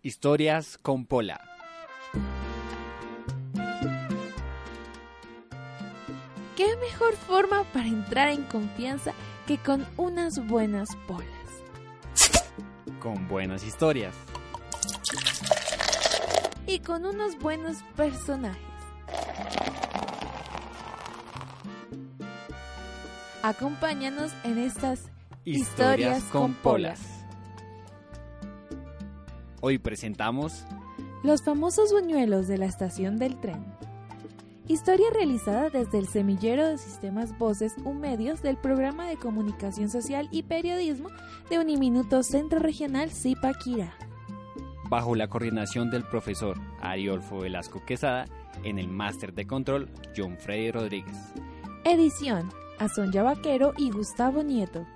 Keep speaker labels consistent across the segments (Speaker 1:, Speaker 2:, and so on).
Speaker 1: Historias con Pola.
Speaker 2: ¿Qué mejor forma para entrar en confianza que con unas buenas polas?
Speaker 1: Con buenas historias.
Speaker 2: Y con unos buenos personajes. Acompáñanos en estas historias, con polas.
Speaker 1: Hoy presentamos
Speaker 2: Los famosos buñuelos de la estación del tren. Historia realizada desde el semillero de sistemas voces Medios del programa de comunicación social y periodismo de Uniminuto Centro Regional Zipaquirá.
Speaker 1: Bajo la coordinación del profesor Ariolfo Velasco Quesada en el máster de control John Freddy Rodríguez.
Speaker 2: Edición Azonja Vaquero y Gustavo Nieto.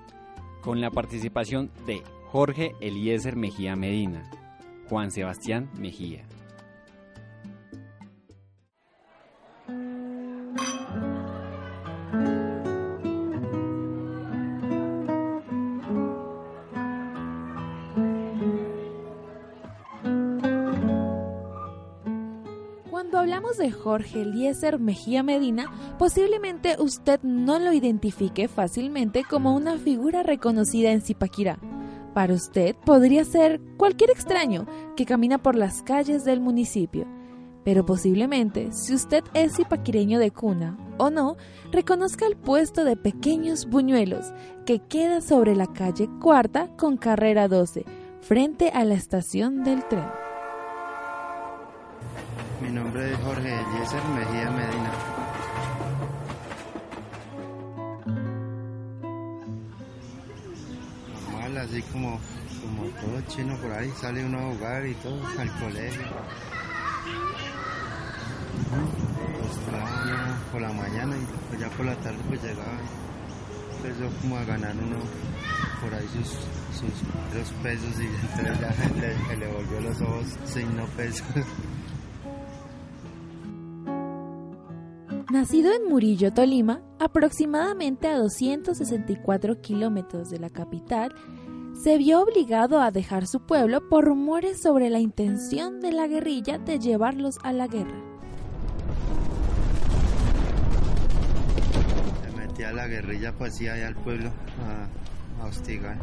Speaker 1: Con la participación de Jorge Eliezer Mejía Medina, Juan Sebastián Mejía.
Speaker 2: Cuando hablamos de Jorge Eliezer Mejía Medina, posiblemente usted no lo identifique fácilmente como una figura reconocida en Zipaquirá para usted podría ser cualquier extraño que camina por las calles del municipio. Pero posiblemente, si usted es zipaquireño de cuna o no, reconozca el puesto de pequeños buñuelos que queda sobre la calle Cuarta con carrera 12, frente a la estación del tren.
Speaker 3: Mi nombre es Jorge Eliezer Mejía Medina. Así como, como todo chino por ahí, sale uno a jugar y todo, al colegio. Pues por la mañana y pues ya por la tarde pues llegaba. Empezó como a ganar uno por ahí sus, sus pesos y entonces ya le, le volvió los ojos sin no pesos.
Speaker 2: Nacido en Murillo, Tolima, aproximadamente a 264 kilómetros de la capital, se vio obligado a dejar su pueblo por rumores sobre la intención de la guerrilla de llevarlos a la guerra.
Speaker 3: Se metía la guerrilla pues sí allá al pueblo a, hostigar.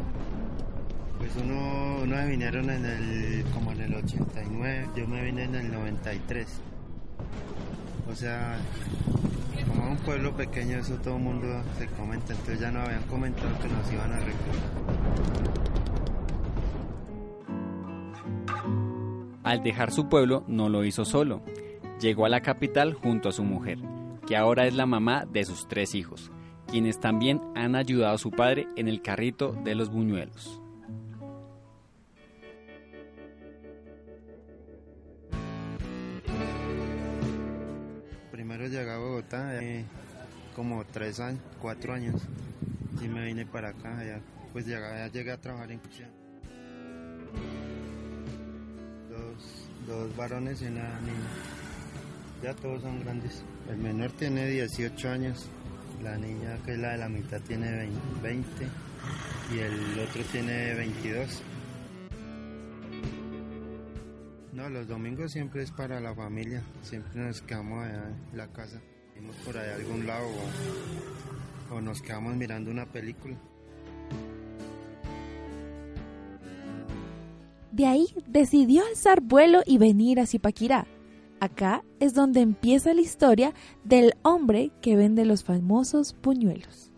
Speaker 3: Pues uno, uno vinieron en el, como en el 89, yo me vine en el 93. O sea, como un pueblo pequeño, eso todo el mundo se comenta, entonces ya no habían comentado que nos iban a reclutar.
Speaker 1: Al dejar su pueblo no lo hizo solo. Llegó a la capital junto a su mujer, que ahora es la mamá de sus tres hijos, quienes también han ayudado a su padre en el carrito de los buñuelos.
Speaker 3: Primero llegué a Bogotá, eh, como tres años, cuatro años, y me vine para acá, pues llegué, llegué a trabajar en cocina. dos varones y una niña. Ya todos son grandes. El menor tiene 18 años, la niña que es la de la mitad tiene 20 y el otro tiene 22. No, los domingos siempre es para la familia, siempre nos quedamos allá en la casa, vamos por ahí a algún lado o nos quedamos mirando una película.
Speaker 2: De ahí decidió alzar vuelo y venir a Zipaquirá. Acá es donde empieza la historia del hombre que vende los famosos puñuelos.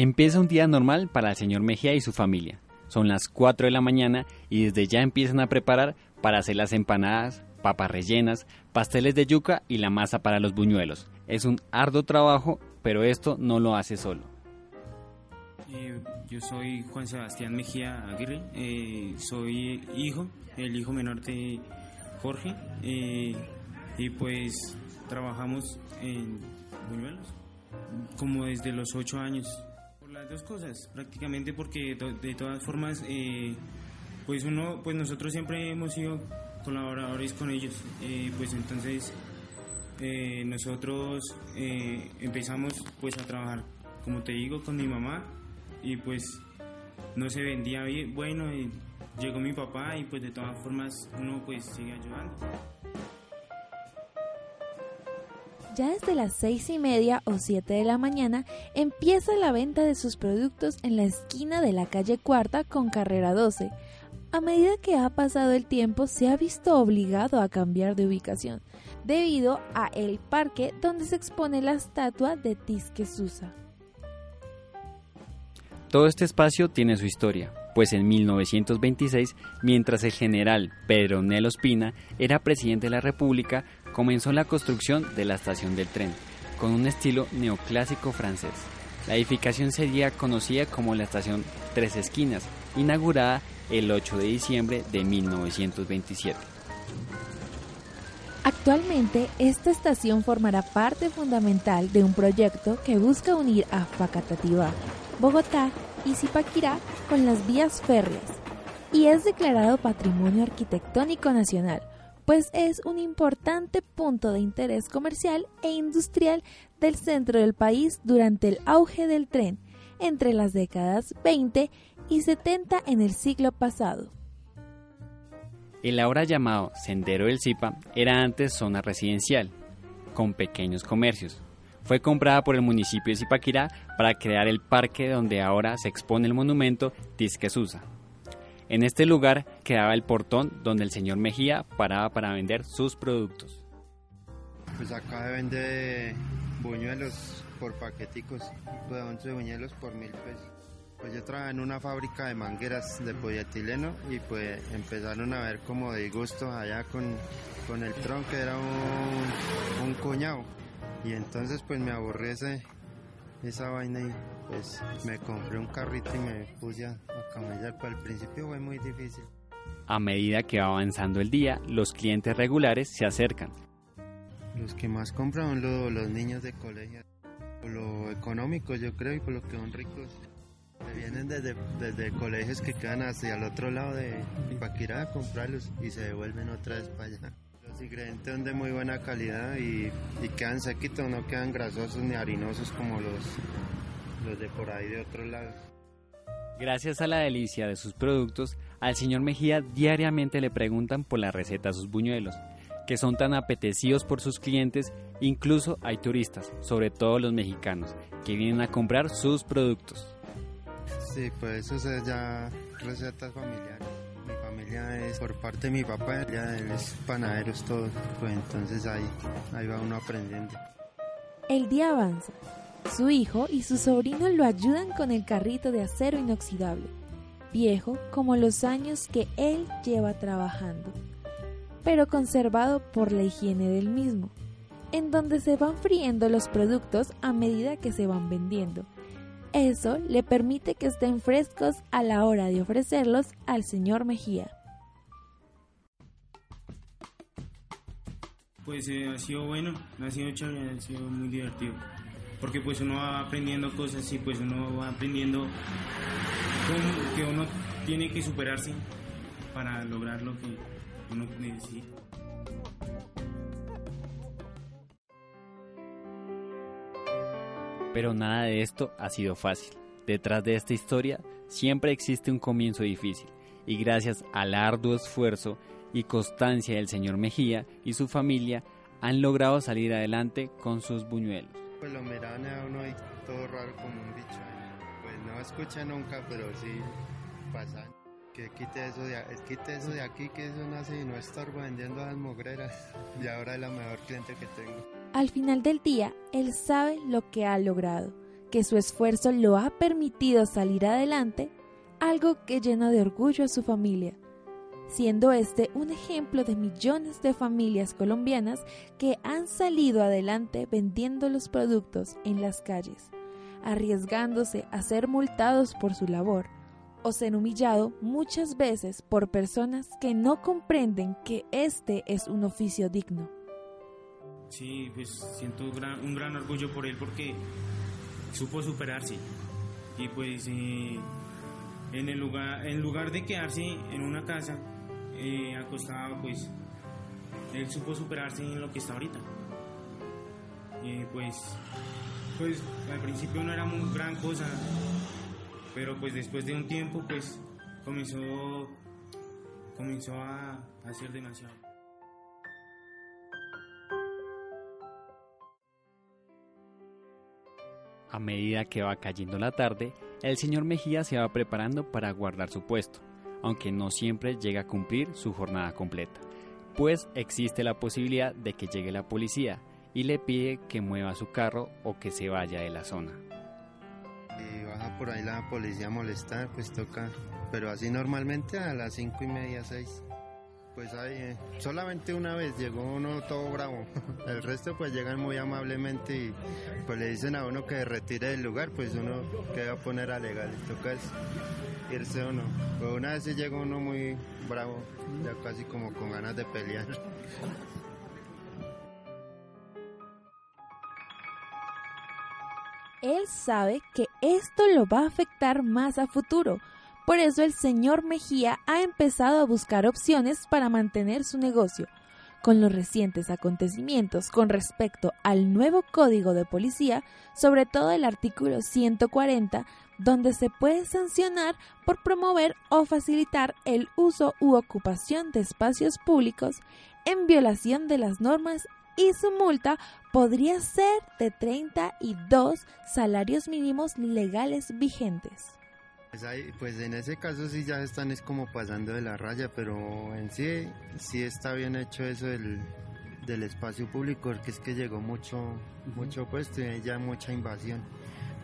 Speaker 1: Empieza un día normal para el señor Mejía y su familia. Son las 4 de la mañana y desde ya empiezan a preparar para hacer las empanadas, papas rellenas, pasteles de yuca y la masa para los buñuelos. Es un arduo trabajo pero esto no lo hace solo.
Speaker 4: Eh, yo soy Juan Sebastián Mejía Aguirre, eh, soy hijo, el hijo menor de Jorge, eh, y pues trabajamos en Buñuelos como desde los ocho años. Las dos cosas, prácticamente porque de todas formas, pues uno, pues nosotros siempre hemos sido colaboradores con ellos, pues entonces nosotros empezamos pues a trabajar, como te digo, con mi mamá y pues no se vendía bien, bueno, llegó mi papá y pues de todas formas uno pues sigue ayudando.
Speaker 2: Ya desde las seis y media o siete de la mañana empieza la venta de sus productos en la esquina de la calle Cuarta con Carrera 12. A medida que ha pasado el tiempo se ha visto obligado a cambiar de ubicación debido a el parque donde se expone la estatua de Tisque Susa.
Speaker 1: Todo este espacio tiene su historia, pues en 1926, mientras el general Pedro Nelo Espina era presidente de la República, comenzó la construcción de la estación del tren, con un estilo neoclásico francés. La edificación sería conocida como la estación Tres Esquinas, inaugurada el 8 de diciembre de 1927.
Speaker 2: Actualmente, esta estación formará parte fundamental de un proyecto que busca unir a Facatativá, Bogotá y Zipaquirá con las vías férreas y es declarado Patrimonio Arquitectónico Nacional, pues es un importante punto de interés comercial e industrial del centro del país durante el auge del tren entre las décadas 20 y 70 en el siglo pasado.
Speaker 1: El ahora llamado Sendero del Zipa era antes zona residencial, con pequeños comercios, fue comprada por el municipio de Zipaquirá para crear el parque donde ahora se expone el monumento Tisquesusa. En este lugar quedaba el portón donde el señor Mejía paraba para vender sus productos.
Speaker 3: Pues acá se vende buñuelos por paqueticos, de 11 buñuelos por mil pesos. Pues yo trabajé en una fábrica de mangueras de polietileno y pues empezaron a ver como de gusto allá con, con el tronco, que era un, un cuñado y entonces pues me aburrí ese, esa vaina y pues me compré un carrito y me puse a, camellar, pero al principio fue muy difícil.
Speaker 1: A medida que va avanzando el día, los clientes regulares se acercan.
Speaker 3: Los que más compran son los niños de colegio, por lo económico yo creo y por lo que son ricos. vienen desde, desde colegios que quedan hacia el otro lado de Paquirá a comprarlos y se devuelven otra vez para allá. Los ingredientes son de muy buena calidad y, quedan sequitos, no quedan grasosos ni harinosos como los, los de por ahí de otros lados.
Speaker 1: Gracias a la delicia de sus productos, al señor Mejía diariamente le preguntan por la receta de sus buñuelos, que son tan apetecidos por sus clientes, incluso hay turistas, sobre todo los mexicanos, que vienen a comprar sus productos.
Speaker 3: Sí, pues eso es ya recetas familiares es por parte de mi papá, ya él es panadero, todo, pues entonces ahí, ahí va uno aprendiendo.
Speaker 2: El día avanza. Su hijo y su sobrino lo ayudan con el carrito de acero inoxidable, viejo como los años que él lleva trabajando, pero conservado por la higiene del mismo, en donde se van friendo los productos a medida que se van vendiendo. Eso le permite que estén frescos a la hora de ofrecerlos al señor Mejía.
Speaker 4: pues eh, ha sido bueno, ha sido chévere, ha sido muy divertido. Porque pues uno va aprendiendo cosas y pues uno va aprendiendo que uno tiene que superarse para lograr lo que uno necesita.
Speaker 1: Pero nada de esto ha sido fácil. Detrás de esta historia siempre existe un comienzo difícil y gracias al arduo esfuerzo y constancia del señor Mejía y su familia han logrado salir adelante con sus buñuelos.
Speaker 3: Pues lo miran a uno ahí todo raro como un bicho. Pues no escucha nunca, pero sí pasa. Que quite eso de, aquí, que eso nace y no estar vendiendo las mogreras. Y ahora es la mejor cliente que tengo.
Speaker 2: Al final del día, él sabe lo que ha logrado, que su esfuerzo lo ha permitido salir adelante, algo que llena de orgullo a su familia siendo este un ejemplo de millones de familias colombianas que han salido adelante vendiendo los productos en las calles. arriesgándose a ser multados por su labor, o ser humillado muchas veces por personas que no comprenden que este es un oficio digno.
Speaker 4: Sí, pues siento un gran orgullo por él porque supo superarse y pues eh, en el lugar en lugar de quedarse en una casa eh, acostado pues él supo superarse en lo que está ahorita y pues pues al principio no era muy gran cosa pero pues después de un tiempo pues comenzó comenzó a, hacer demasiado
Speaker 1: A medida que va cayendo la tarde, el señor Mejía se va preparando para guardar su puesto, aunque no siempre llega a cumplir su jornada completa, pues existe la posibilidad de que llegue la policía y le pide que mueva su carro o que se vaya de la zona.
Speaker 3: Por ahí la policía a molestar, pues toca, pero así normalmente a las cinco y media, seis. Pues ahí, eh, solamente una vez llegó uno todo bravo. El resto pues llegan muy amablemente y pues le dicen a uno que retire del lugar, pues uno que va a poner a legal, toca irse uno. Pues una vez sí llegó uno muy bravo, ya casi como con ganas de pelear.
Speaker 2: Él sabe que esto lo va a afectar más a futuro, por eso el señor Mejía ha empezado a buscar opciones para mantener su negocio. Con los recientes acontecimientos con respecto al nuevo código de policía, sobre todo el artículo 140, donde se puede sancionar por promover o facilitar el uso u ocupación de espacios públicos en violación de las normas y su multa podría ser de 32 salarios mínimos legales vigentes.
Speaker 3: Pues, pues, en ese caso sí ya están es como pasando de la raya, pero en sí sí está bien hecho eso del, espacio público, porque es que llegó mucho, mucho puesto y ya mucha invasión.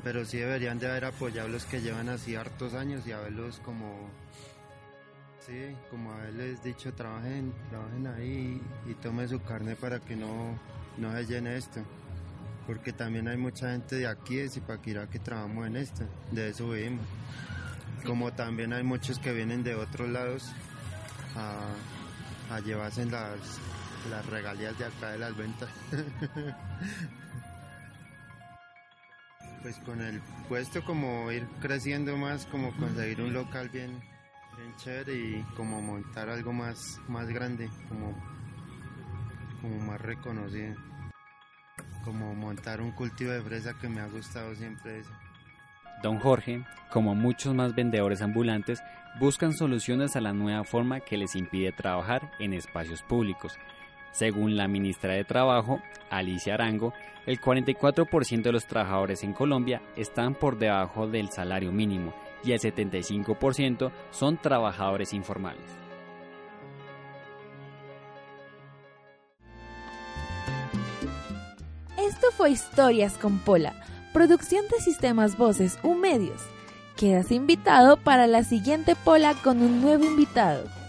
Speaker 3: Pero sí deberían de haber apoyado los que llevan así hartos años y haberlos como, sí, como haberles dicho trabajen, trabajen ahí y, y tomen su carne para que no, no se llene esto. Porque también hay mucha gente de aquí de Zipaquirá que trabajamos en esto, de eso vivimos. Como también hay muchos que vienen de otros lados a, llevarse las, las regalías de acá de las ventas. pues con el puesto como ir creciendo más, como conseguir un local bien, y como montar algo más, más grande, como, como más reconocido. Como montar un cultivo de fresa que me ha gustado siempre.
Speaker 1: Don Jorge, como muchos más vendedores ambulantes, buscan soluciones a la nueva forma que les impide trabajar en espacios públicos. Según la ministra de Trabajo, Alicia Arango, el 44% de los trabajadores en Colombia están por debajo del salario mínimo y el 75% son trabajadores informales.
Speaker 2: Esto fue Historias con Pola Producción de Sistemas Voces U Medios. Quedas invitado para la siguiente pola con un nuevo invitado.